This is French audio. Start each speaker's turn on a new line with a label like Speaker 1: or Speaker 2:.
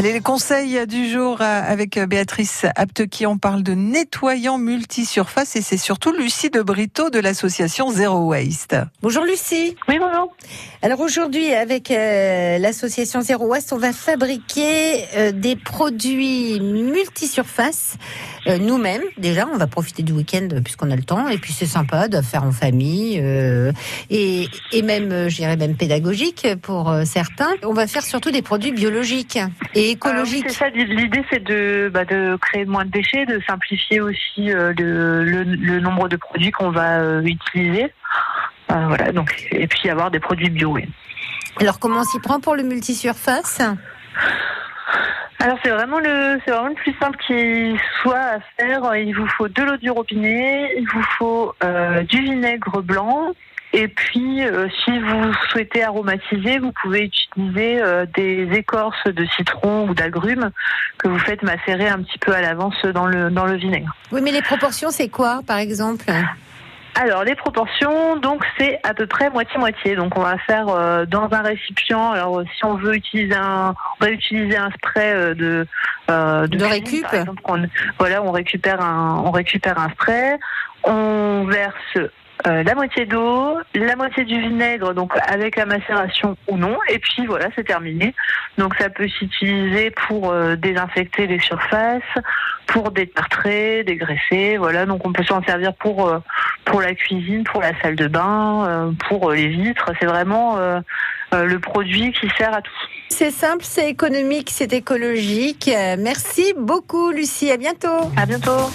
Speaker 1: Allez, les conseils du jour euh, avec Béatrice Aptequi. On parle de nettoyant multisurface et c'est surtout Lucie de Brito de l'association Zero Waste.
Speaker 2: Bonjour Lucie.
Speaker 3: Oui, bonjour.
Speaker 2: Alors aujourd'hui, avec euh, l'association Zero Waste, on va fabriquer euh, des produits multisurface nous-mêmes. Déjà, on va profiter du week-end puisqu'on a le temps et puis c'est sympa de faire en famille et, et même, je dirais même pédagogique pour certains. On va faire surtout des produits biologiques et
Speaker 3: c'est ça, l'idée c'est de, bah, de créer moins de déchets, de simplifier aussi euh, le, le, nombre de produits qu'on va euh, utiliser. Euh, voilà, donc, et puis avoir des produits bio.
Speaker 2: Alors comment on s'y prend pour le multisurface?
Speaker 3: Alors c'est vraiment le c'est vraiment le plus simple qui soit à faire. Il vous faut de l'eau du robinet, il vous faut du vinaigre blanc, et puis, euh, si vous souhaitez aromatiser, vous pouvez utiliser euh, des écorces de citron ou d'agrumes que vous faites macérer un petit peu à l'avance dans le, dans le vinaigre.
Speaker 2: Oui, mais les proportions, c'est quoi, par exemple?
Speaker 3: Alors les proportions, donc c'est à peu près moitié-moitié. Donc on va faire euh, dans un récipient. Alors si on veut utiliser un, on va utiliser un spray de
Speaker 2: de, de récup.
Speaker 3: voilà, on récupère un, on récupère un spray. On verse euh, la moitié d'eau, la moitié du vinaigre, donc avec la macération ou non, et puis voilà, c'est terminé. Donc ça peut s'utiliser pour euh, désinfecter les surfaces, pour détartrer, dégraisser, voilà. Donc on peut s'en servir pour euh, pour la cuisine, pour la salle de bain, pour les vitres. C'est vraiment le produit qui sert à tout.
Speaker 2: C'est simple, c'est économique, c'est écologique. Merci beaucoup, Lucie. À bientôt.
Speaker 3: À bientôt.